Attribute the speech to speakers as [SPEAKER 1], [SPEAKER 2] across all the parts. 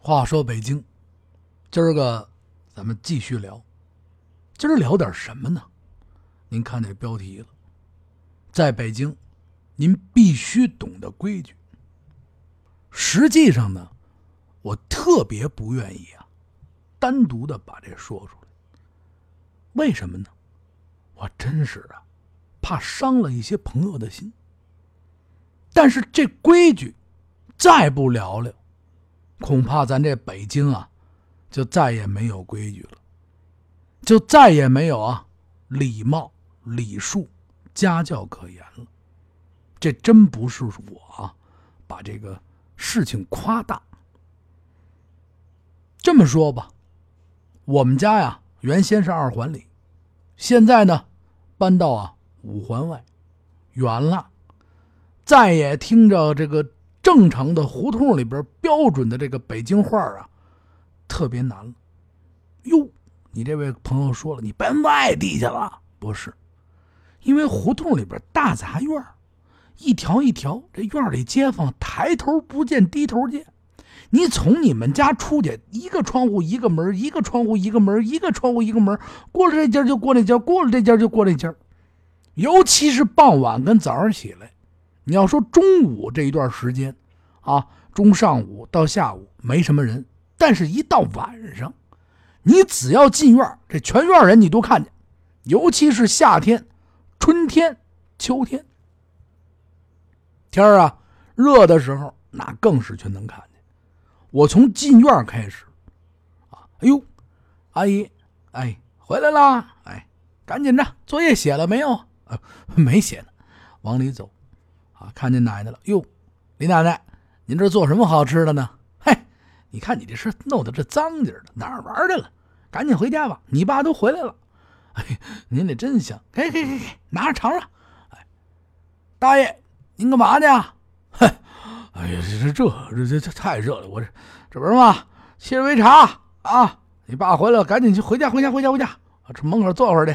[SPEAKER 1] 话说北京，今儿个咱们继续聊。今儿聊点什么呢？您看这标题了，在北京，您必须懂得规矩。实际上呢，我特别不愿意啊，单独的把这说出来。为什么呢？我真是啊，怕伤了一些朋友的心。但是这规矩，再不聊聊。恐怕咱这北京啊，就再也没有规矩了，就再也没有啊礼貌、礼数、家教可言了。这真不是我啊，把这个事情夸大。这么说吧，我们家呀，原先是二环里，现在呢，搬到啊五环外，远了，再也听着这个。正常的胡同里边标准的这个北京话啊，特别难了。哟，你这位朋友说了，你搬外地去了？不是，因为胡同里边大杂院，一条一条，这院里街坊抬头不见低头见。你从你们家出去，一个窗户一个门，一个窗户一个门，一个窗户一个门，过了这家就过那家，过了这家就过那家。尤其是傍晚跟早上起来。你要说中午这一段时间，啊，中上午到下午没什么人，但是一到晚上，你只要进院，这全院人你都看见，尤其是夏天、春天、秋天，天啊热的时候，那更是全能看见。我从进院开始，啊，哎呦，阿姨，哎，回来啦，哎，赶紧着，作业写了没有？啊，没写呢，往里走。啊，看见奶奶了哟，李奶奶，您这做什么好吃的呢？嘿，你看你这是弄得这脏劲的，哪儿玩去了？赶紧回家吧，你爸都回来了。哎，您这真香，给给给给，拿着尝尝。哎，大爷，您干嘛去啊？嘿，哎呀，这这这这这太热了，我这这不是吗，沏杯茶啊。你爸回来了，赶紧去回家回家回家回家，这门口坐会儿去。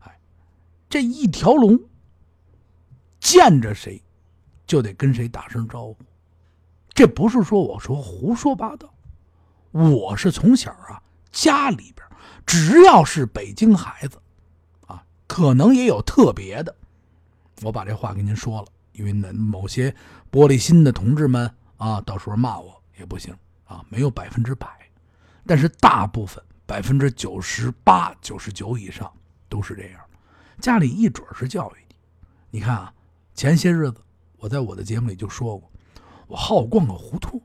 [SPEAKER 1] 哎，这一条龙，见着谁？就得跟谁打声招呼，这不是说我说胡说八道，我是从小啊家里边只要是北京孩子，啊，可能也有特别的，我把这话跟您说了，因为那某些玻璃心的同志们啊，到时候骂我也不行啊，没有百分之百，但是大部分百分之九十八、九十九以上都是这样，家里一准是教育你。你看啊，前些日子。我在我的节目里就说过，我好逛个胡同，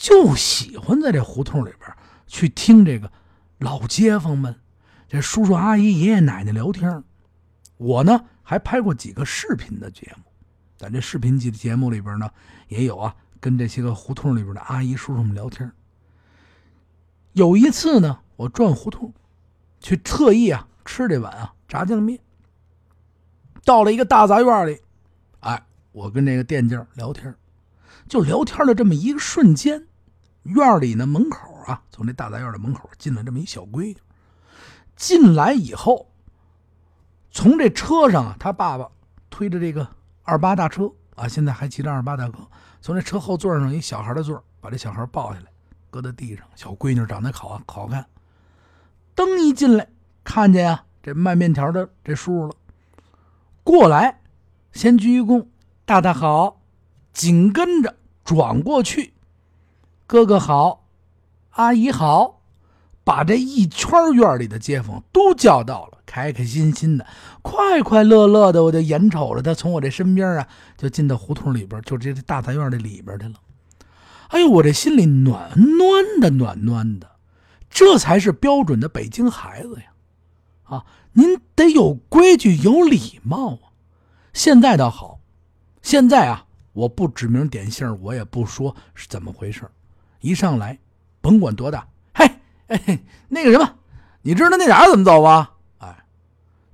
[SPEAKER 1] 就喜欢在这胡同里边去听这个老街坊们、这叔叔阿姨、爷爷奶奶聊天。我呢还拍过几个视频的节目，在这视频节节目里边呢也有啊，跟这些个胡同里边的阿姨叔叔们聊天。有一次呢，我转胡同，去特意啊吃这碗啊炸酱面，到了一个大杂院里。哎我跟这个店家聊天，就聊天的这么一个瞬间，院里呢门口啊，从这大杂院的门口进了这么一小闺女。进来以后，从这车上啊，他爸爸推着这个二八大车啊，现在还骑着二八大车，从这车后座上一小孩的座，把这小孩抱下来，搁在地上。小闺女长得好好看。灯一进来，看见呀，这卖面条的这叔了，过来，先鞠一躬。大大好，紧跟着转过去，哥哥好，阿姨好，把这一圈院里的街坊都叫到了，开开心心的，快快乐乐的，我就眼瞅着他从我这身边啊，就进到胡同里边，就这大杂院的里边去了。哎呦，我这心里暖暖的，暖暖的，这才是标准的北京孩子呀！啊，您得有规矩，有礼貌啊。现在倒好。现在啊，我不指名点姓，我也不说是怎么回事一上来，甭管多大，嘿，哎，那个什么，你知道那俩怎么走吗？哎，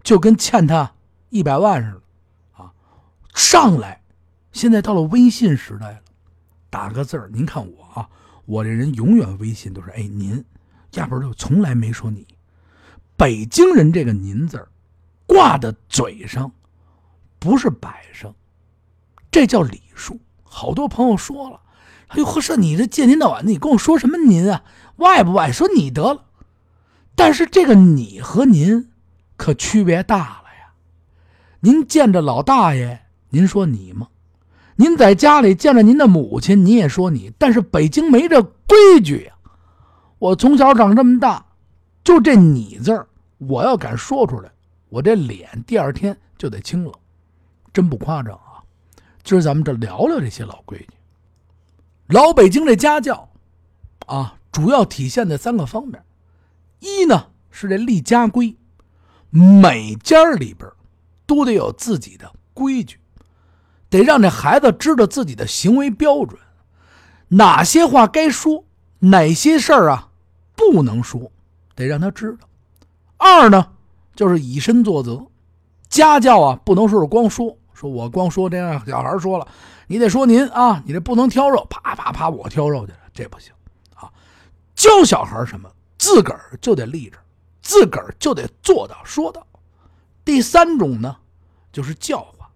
[SPEAKER 1] 就跟欠他一百万似的，啊，上来，现在到了微信时代了，打个字儿，您看我啊，我这人永远微信都是哎您，压根就从来没说你。北京人这个您字儿，挂在嘴上，不是摆上。这叫礼数。好多朋友说了，哎呦，呵，说你这见天到晚，你跟我说什么您啊？外不外？说你得了。但是这个你和您可区别大了呀。您见着老大爷，您说你吗？您在家里见着您的母亲，你也说你。但是北京没这规矩呀。我从小长这么大，就这你字儿，我要敢说出来，我这脸第二天就得青了，真不夸张啊。今儿咱们这聊聊这些老规矩。老北京这家教，啊，主要体现在三个方面。一呢是这立家规，每家里边都得有自己的规矩，得让这孩子知道自己的行为标准，哪些话该说，哪些事儿啊不能说，得让他知道。二呢就是以身作则，家教啊不能说是光说，说我光说这样，小孩说了。你得说您啊，你这不能挑肉，啪啪啪，我挑肉去了，这不行啊！教小孩什么，自个儿就得立着，自个儿就得做到说到。第三种呢，就是教化，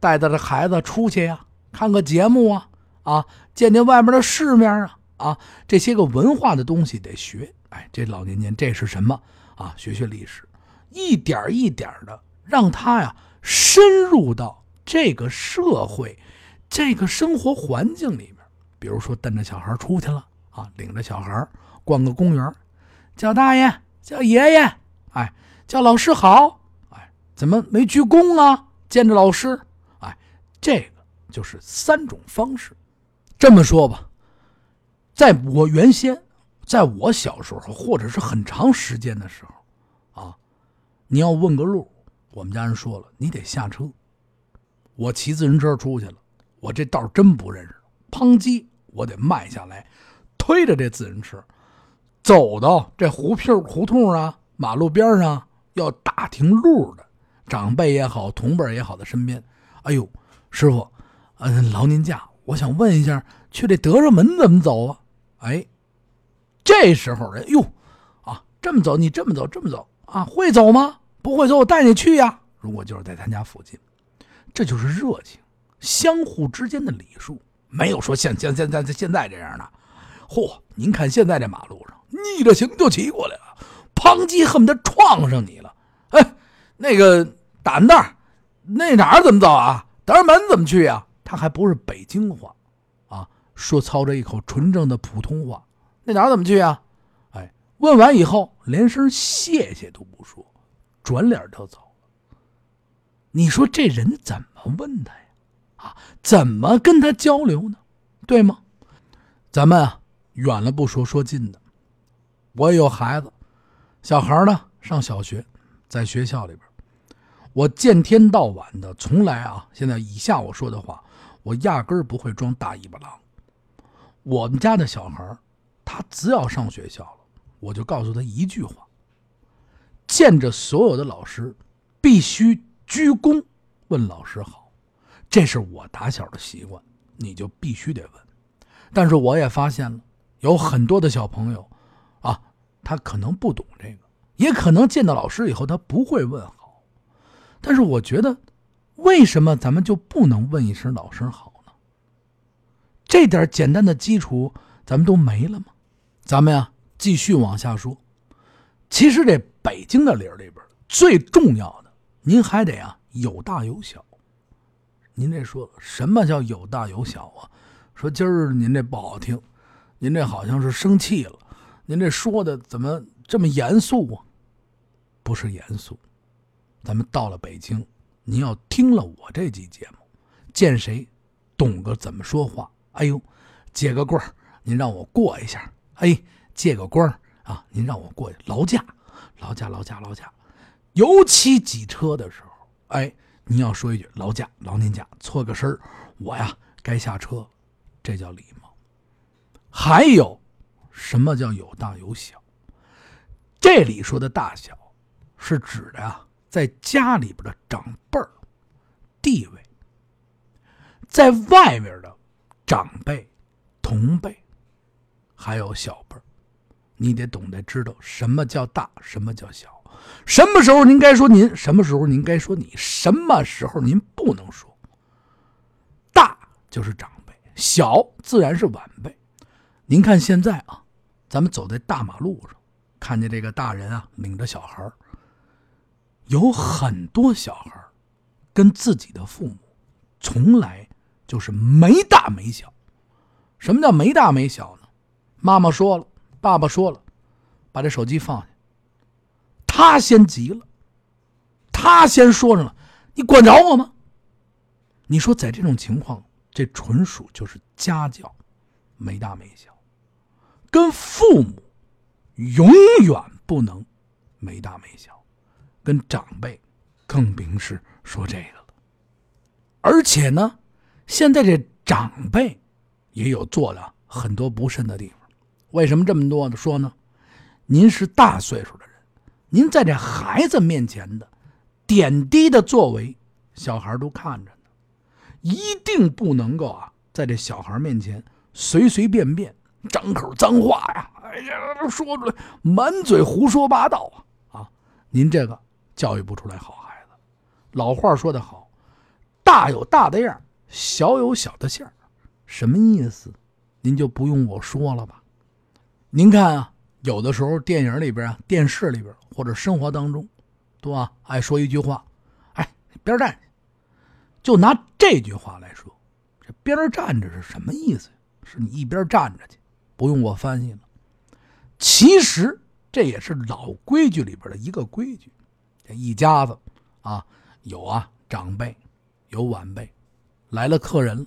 [SPEAKER 1] 带着这孩子出去呀，看个节目啊，啊，见见外面的世面啊，啊，这些个文化的东西得学。哎，这老年间这是什么啊？学学历史，一点一点的让他呀深入到这个社会。这个生活环境里面，比如说带着小孩出去了啊，领着小孩逛个公园，叫大爷，叫爷爷，哎，叫老师好，哎，怎么没鞠躬啊？见着老师，哎，这个就是三种方式。这么说吧，在我原先，在我小时候或者是很长时间的时候，啊，你要问个路，我们家人说了，你得下车。我骑自行车出去了。我这道真不认识，砰叽，我得迈下来，推着这自行车，走到这胡皮胡同啊、马路边上要打听路的长辈也好、同辈也好的身边。哎呦，师傅，嗯，劳您驾，我想问一下，去这德胜门怎么走啊？哎，这时候人哟，啊，这么走，你这么走，这么走啊，会走吗？不会走，我带你去呀。如果就是在他家附近，这就是热情。相互之间的礼数，没有说像像现在现在这样的。嚯，您看现在这马路上，逆着行就骑过来了，砰叽，恨不得撞上你了。哎，那个胆蛋那哪儿怎么走啊？德胜门怎么去呀？他还不是北京话，啊，说操着一口纯正的普通话。那哪儿怎么去啊？哎，问完以后连声谢谢都不说，转脸就走了。你说这人怎么问他呀？啊怎么跟他交流呢？对吗？咱们啊，远了不说，说近的。我有孩子，小孩呢上小学，在学校里边，我见天到晚的，从来啊，现在以下我说的话，我压根儿不会装大尾巴狼。我们家的小孩，他只要上学校了，我就告诉他一句话：见着所有的老师，必须鞠躬问老师好。这是我打小的习惯，你就必须得问。但是我也发现了，有很多的小朋友，啊，他可能不懂这个，也可能见到老师以后他不会问好。但是我觉得，为什么咱们就不能问一声老师好呢？这点简单的基础咱们都没了吗？咱们呀，继续往下说。其实这北京的理儿里边最重要的，您还得啊有大有小。您这说什么叫有大有小啊？说今儿您这不好听，您这好像是生气了，您这说的怎么这么严肃啊？不是严肃，咱们到了北京，您要听了我这期节目，见谁懂个怎么说话。哎呦，借个棍儿，您让我过一下。哎，借个官儿啊，您让我过去劳驾，劳驾，劳驾，劳驾。尤其挤车的时候，哎。您要说一句“劳驾，劳您驾”，错个身我呀该下车，这叫礼貌。还有，什么叫有大有小？这里说的大小，是指的呀，在家里边的长辈儿地位，在外面的长辈、同辈，还有小辈儿，你得懂得知道什么叫大，什么叫小。什么时候您该说您？什么时候您该说你？什么时候您不能说？大就是长辈，小自然是晚辈。您看现在啊，咱们走在大马路上，看见这个大人啊领着小孩，有很多小孩跟自己的父母从来就是没大没小。什么叫没大没小呢？妈妈说了，爸爸说了，把这手机放下。他先急了，他先说上了：“你管着我吗？”你说在这种情况，这纯属就是家教，没大没小，跟父母永远不能没大没小，跟长辈更别是说这个了。而且呢，现在这长辈也有做的很多不慎的地方。为什么这么多的说呢？您是大岁数的人，您在这孩子面前的点滴的作为，小孩都看着呢。一定不能够啊，在这小孩面前随随便便张口脏话呀！哎呀，说出来满嘴胡说八道啊！啊，您这个教育不出来好孩子。老话说得好，大有大的样，小有小的相什么意思？您就不用我说了吧？您看啊，有的时候电影里边啊、电视里边或者生活当中，对吧？爱说一句话，哎，边站。就拿这句话来说，这边站着是什么意思？是你一边站着去，不用我翻译了。其实这也是老规矩里边的一个规矩。这一家子啊，有啊长辈，有晚辈，来了客人了，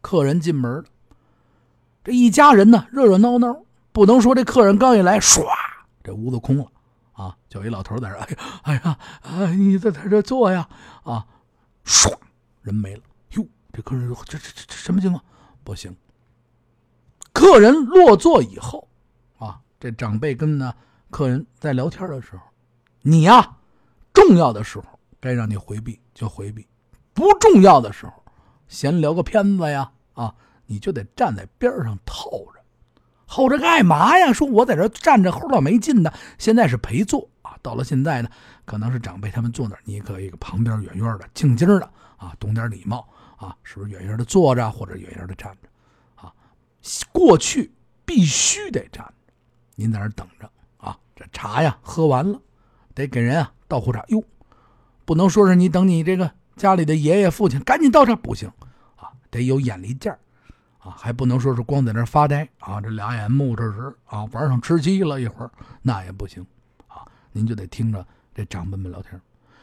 [SPEAKER 1] 客人进门了。这一家人呢，热热闹闹，不能说这客人刚一来，唰，这屋子空了啊，就一老头在这，哎呀，哎呀，哎，你在在这坐呀，啊，唰。人没了，哟，这客人说：“这这这这什么情况？不行。”客人落座以后，啊，这长辈跟呢客人在聊天的时候，你呀，重要的时候该让你回避就回避，不重要的时候，闲聊个片子呀，啊，你就得站在边上透着，候着干嘛呀？说我在这站着齁老没劲的，现在是陪坐啊。到了现在呢，可能是长辈他们坐那儿，你可以旁边远远的静静的。啊，懂点礼貌啊，是不是远远的坐着，或者远远的站着？啊，过去必须得站着，您在那等着啊。这茶呀喝完了，得给人啊倒壶茶。哟，不能说是你等你这个家里的爷爷父亲赶紧倒茶不行啊，得有眼力劲儿啊，还不能说是光在那发呆啊，这俩眼目着直啊，玩上吃鸡了一会儿那也不行啊。您就得听着这长辈们聊天，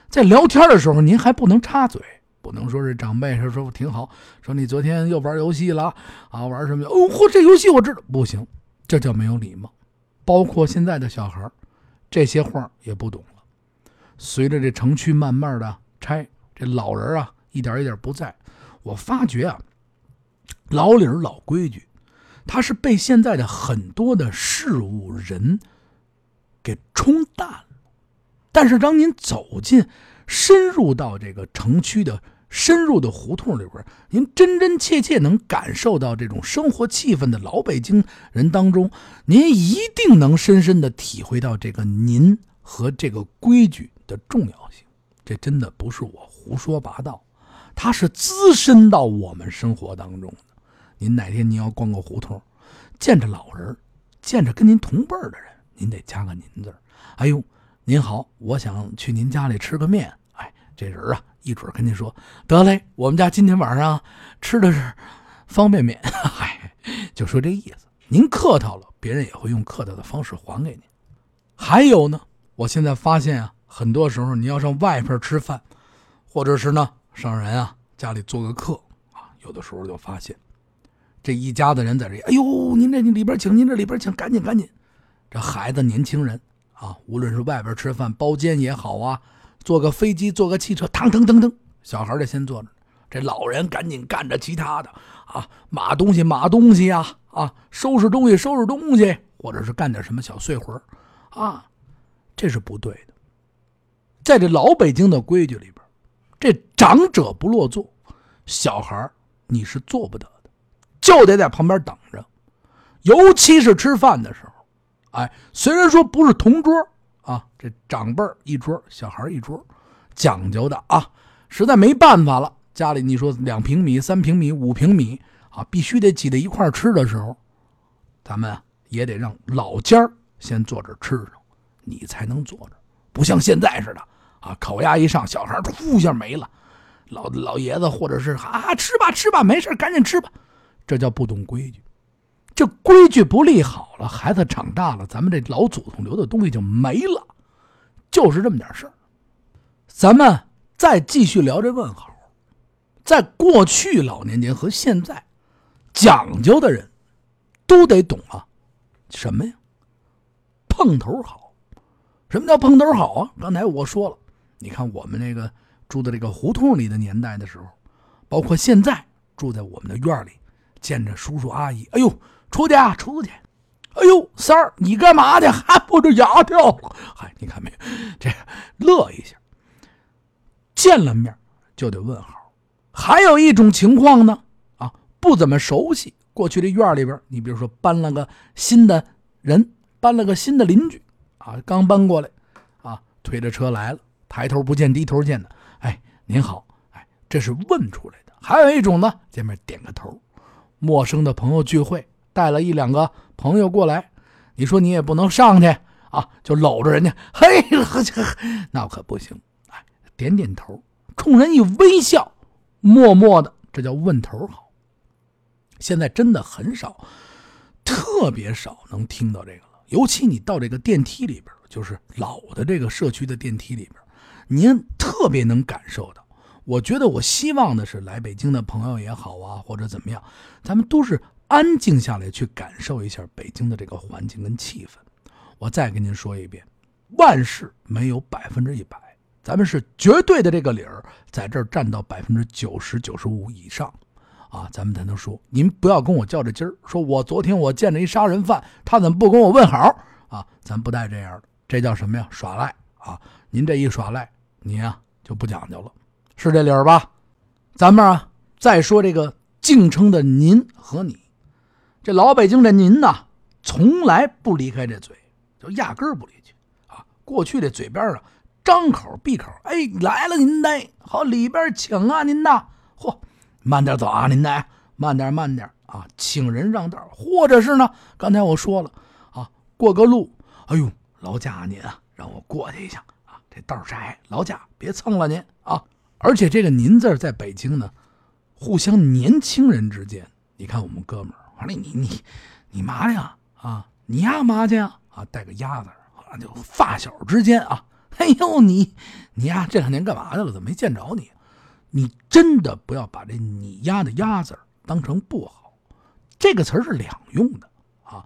[SPEAKER 1] 在聊天的时候您还不能插嘴。不能说是长辈说说挺好，说你昨天又玩游戏了啊？玩什么？哦，嚯，这游戏我知道，不行，这叫没有礼貌。包括现在的小孩这些话也不懂了。随着这城区慢慢的拆，这老人啊一点一点不在。我发觉啊，老理儿老规矩，他是被现在的很多的事物人给冲淡了。但是当您走进，深入到这个城区的深入的胡同里边，您真真切切能感受到这种生活气氛的老北京人当中，您一定能深深的体会到这个您和这个规矩的重要性。这真的不是我胡说八道，它是滋深到我们生活当中的。您哪天您要逛个胡同，见着老人，见着跟您同辈的人，您得加个“您”字哎呦，您好，我想去您家里吃个面。哎这人啊，一准跟您说得嘞，我们家今天晚上吃的是方便面，嗨，就说这意思。您客套了，别人也会用客套的方式还给您。还有呢，我现在发现啊，很多时候你要上外边吃饭，或者是呢上人啊家里做个客啊，有的时候就发现这一家子人在这，哎呦，您这你里边请，您这里边请，赶紧赶紧。这孩子、年轻人啊，无论是外边吃饭包间也好啊。坐个飞机，坐个汽车，腾腾腾腾，小孩得先坐着，这老人赶紧干着其他的啊，码东西码东西呀，啊，收拾东西收拾东西，或者是干点什么小碎活啊，这是不对的。在这老北京的规矩里边，这长者不落座，小孩你是做不得，就得在旁边等着，尤其是吃饭的时候，哎，虽然说不是同桌。啊，这长辈一桌，小孩一桌，讲究的啊，实在没办法了。家里你说两平米、三平米、五平米啊，必须得挤在一块吃的时候，咱们也得让老家先坐这吃上，你才能坐着。不像现在似的啊，烤鸭一上，小孩呼一下没了，老老爷子或者是啊吃吧吃吧，没事赶紧吃吧，这叫不懂规矩。这规矩不立好了，孩子长大了，咱们这老祖宗留的东西就没了，就是这么点事儿。咱们再继续聊这问好，在过去老年间和现在，讲究的人都得懂啊，什么呀？碰头好。什么叫碰头好啊？刚才我说了，你看我们那个住的这个胡同里的年代的时候，包括现在住在我们的院里，见着叔叔阿姨，哎呦。出去啊，出去！哎呦，三儿，你干嘛去？还不这牙掉了？嗨，你看没有？这乐一下。见了面就得问好。还有一种情况呢，啊，不怎么熟悉。过去这院里边，你比如说搬了个新的人，搬了个新的邻居，啊，刚搬过来，啊，推着车来了，抬头不见低头见的，哎，您好，哎，这是问出来的。还有一种呢，见面点个头。陌生的朋友聚会。带了一两个朋友过来，你说你也不能上去啊，就搂着人家，嘿，那可不行。哎，点点头，冲人一微笑，默默的，这叫问头好。现在真的很少，特别少能听到这个了。尤其你到这个电梯里边，就是老的这个社区的电梯里边，您特别能感受到。我觉得，我希望的是来北京的朋友也好啊，或者怎么样，咱们都是。安静下来，去感受一下北京的这个环境跟气氛。我再跟您说一遍，万事没有百分之一百，咱们是绝对的这个理儿，在这儿占到百分之九十九十五以上，啊，咱们才能说。您不要跟我较这劲儿，说我昨天我见着一杀人犯，他怎么不跟我问好啊？咱不带这样的，这叫什么呀？耍赖啊！您这一耍赖，您呀就不讲究了，是这理儿吧？咱们啊，再说这个敬称的您和你。这老北京这您呐，从来不离开这嘴，就压根儿不离去啊。过去这嘴边啊，张口闭口，哎，来了您呢，好里边请啊您呐，嚯，慢点走啊您呢，慢点慢点啊，请人让道，或者是呢，刚才我说了啊，过个路，哎呦，劳驾您啊，让我过去一下啊，这道窄，劳驾别蹭了您啊。而且这个您字在北京呢，互相年轻人之间，你看我们哥们儿。我说你你你嘛去啊？你呀嘛去啊？啊，带个鸭子，啊，就发小之间啊。哎呦，你你呀这两年干嘛去了？怎么没见着你？你真的不要把这你丫的鸭子当成不好，这个词是两用的啊。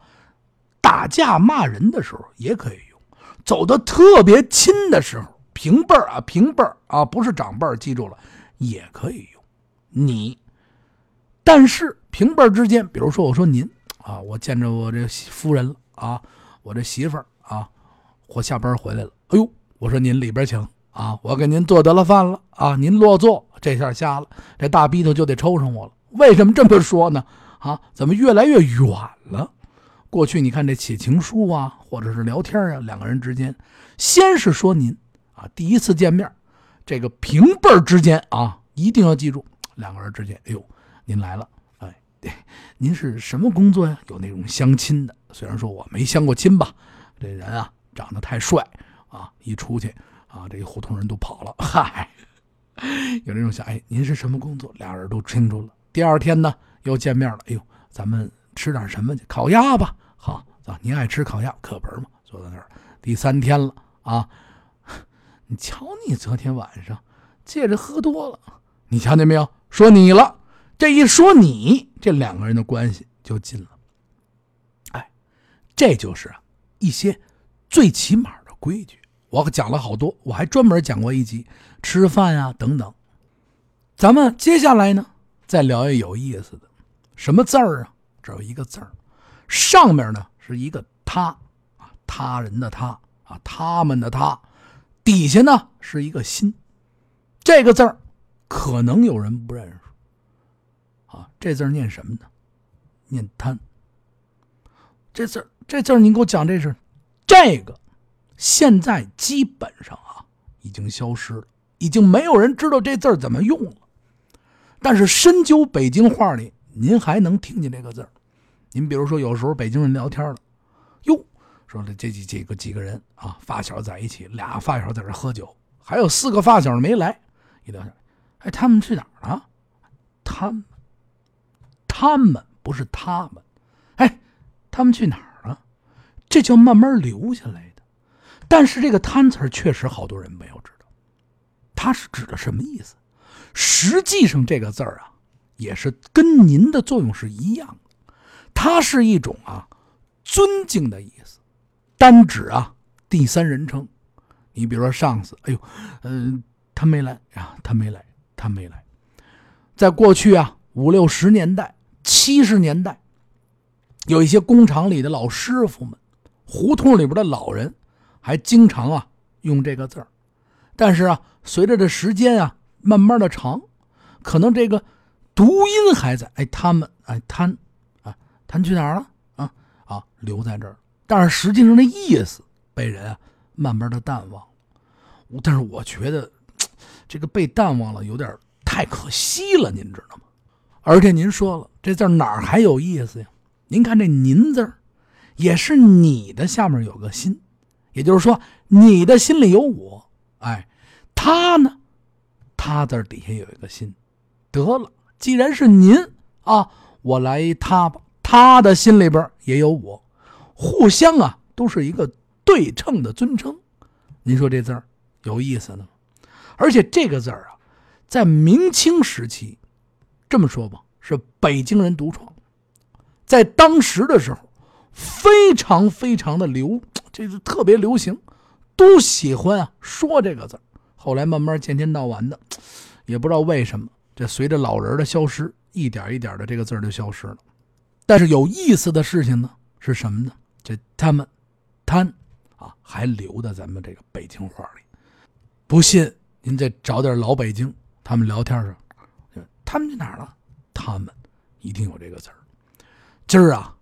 [SPEAKER 1] 打架骂人的时候也可以用，走的特别亲的时候，平辈儿啊平辈儿啊，不是长辈儿，记住了，也可以用你。但是平辈儿之间，比如说我说您啊，我见着我这夫人了啊，我这媳妇儿啊，我下班回来了，哎呦，我说您里边请啊，我给您做得了饭了啊，您落座，这下瞎了，这大逼头就得抽上我了。为什么这么说呢？啊，怎么越来越远了？过去你看这写情书啊，或者是聊天啊，两个人之间，先是说您啊，第一次见面，这个平辈之间啊，一定要记住，两个人之间，哎呦。您来了，哎，您是什么工作呀？有那种相亲的，虽然说我没相过亲吧，这人啊长得太帅啊，一出去啊，这胡同人都跑了。嗨，有那种想，哎，您是什么工作？俩人都清楚了。第二天呢，又见面了。哎呦，咱们吃点什么去？烤鸭吧。好，走，您爱吃烤鸭，可本嘛。坐在那儿，第三天了啊，你瞧你昨天晚上借着喝多了，你瞧见没有？说你了。这一说你，这两个人的关系就近了。哎，这就是一些最起码的规矩。我讲了好多，我还专门讲过一集吃饭啊等等。咱们接下来呢，再聊一有意思的，什么字儿啊？这有一个字儿，上面呢是一个他啊，他人的他啊，他们的他，底下呢是一个心。这个字儿可能有人不认识。啊，这字儿念什么呢？念贪。这字儿这字儿您给我讲，这是这个，现在基本上啊已经消失了，已经没有人知道这字儿怎么用了。但是深究北京话里，您还能听见这个字儿。您比如说，有时候北京人聊天了，哟，说这这几几个几个人啊，发小在一起，俩发小在这喝酒，还有四个发小没来，一聊天，哎，他们去哪儿了？他们，他们不是他们，哎，他们去哪儿了？这叫慢慢留下来的。但是这个“贪”词确实好多人没有知道，它是指的什么意思？实际上这个字儿啊，也是跟您的作用是一样的，它是一种啊尊敬的意思，单指啊第三人称。你比如说上司，哎呦，嗯，他没来啊，他没来，他没来。在过去啊五六十年代、七十年代，有一些工厂里的老师傅们，胡同里边的老人，还经常啊用这个字儿。但是啊，随着这时间啊。慢慢的长，可能这个读音还在。哎，他们哎，他，啊，他去哪儿了？啊啊，留在这儿。但是实际上那意思被人啊慢慢的淡忘。但是我觉得这个被淡忘了有点太可惜了，您知道吗？而且您说了，这字哪儿还有意思呀？您看这“您”字也是你的下面有个心，也就是说你的心里有我。哎，他呢？他字底下有一个心，得了，既然是您啊，我来他吧。他的心里边也有我，互相啊都是一个对称的尊称。您说这字儿有意思呢？而且这个字儿啊，在明清时期，这么说吧，是北京人独创，在当时的时候非常非常的流，这是特别流行，都喜欢啊说这个字儿。后来慢慢渐天到晚的，也不知道为什么，这随着老人的消失，一点一点的这个字就消失了。但是有意思的事情呢是什么呢？这他们贪啊还留在咱们这个北京话里。不信您再找点老北京，他们聊天时，他们去哪了？他们一定有这个词儿。今儿啊，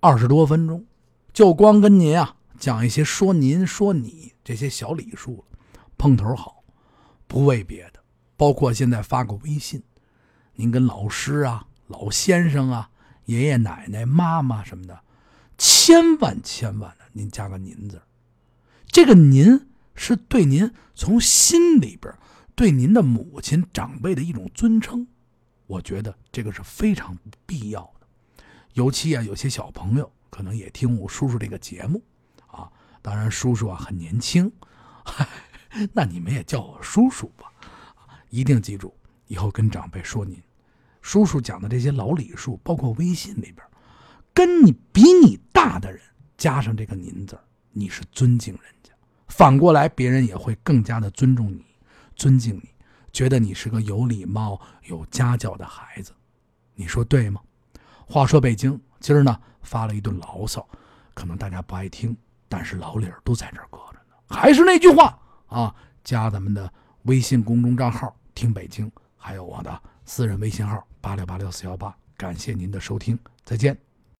[SPEAKER 1] 二十多分钟，就光跟您啊讲一些说您说你这些小礼数了碰头好。不为别的，包括现在发个微信，您跟老师啊、老先生啊、爷爷奶奶、妈妈什么的，千万千万的，您加个“您”字这个“您”是对您从心里边对您的母亲、长辈的一种尊称。我觉得这个是非常必要的。尤其啊，有些小朋友可能也听我叔叔这个节目啊，当然叔叔啊很年轻。那你们也叫我叔叔吧，一定记住，以后跟长辈说您。叔叔讲的这些老礼数，包括微信里边，跟你比你大的人加上这个“您”字你是尊敬人家。反过来，别人也会更加的尊重你，尊敬你，觉得你是个有礼貌、有家教的孩子。你说对吗？话说北京今儿呢发了一顿牢骚，可能大家不爱听，但是老理儿都在这儿搁着呢。还是那句话。啊，加咱们的微信公众账号“听北京”，还有我的私人微信号“八六八六四幺八”。感谢您的收听，再见。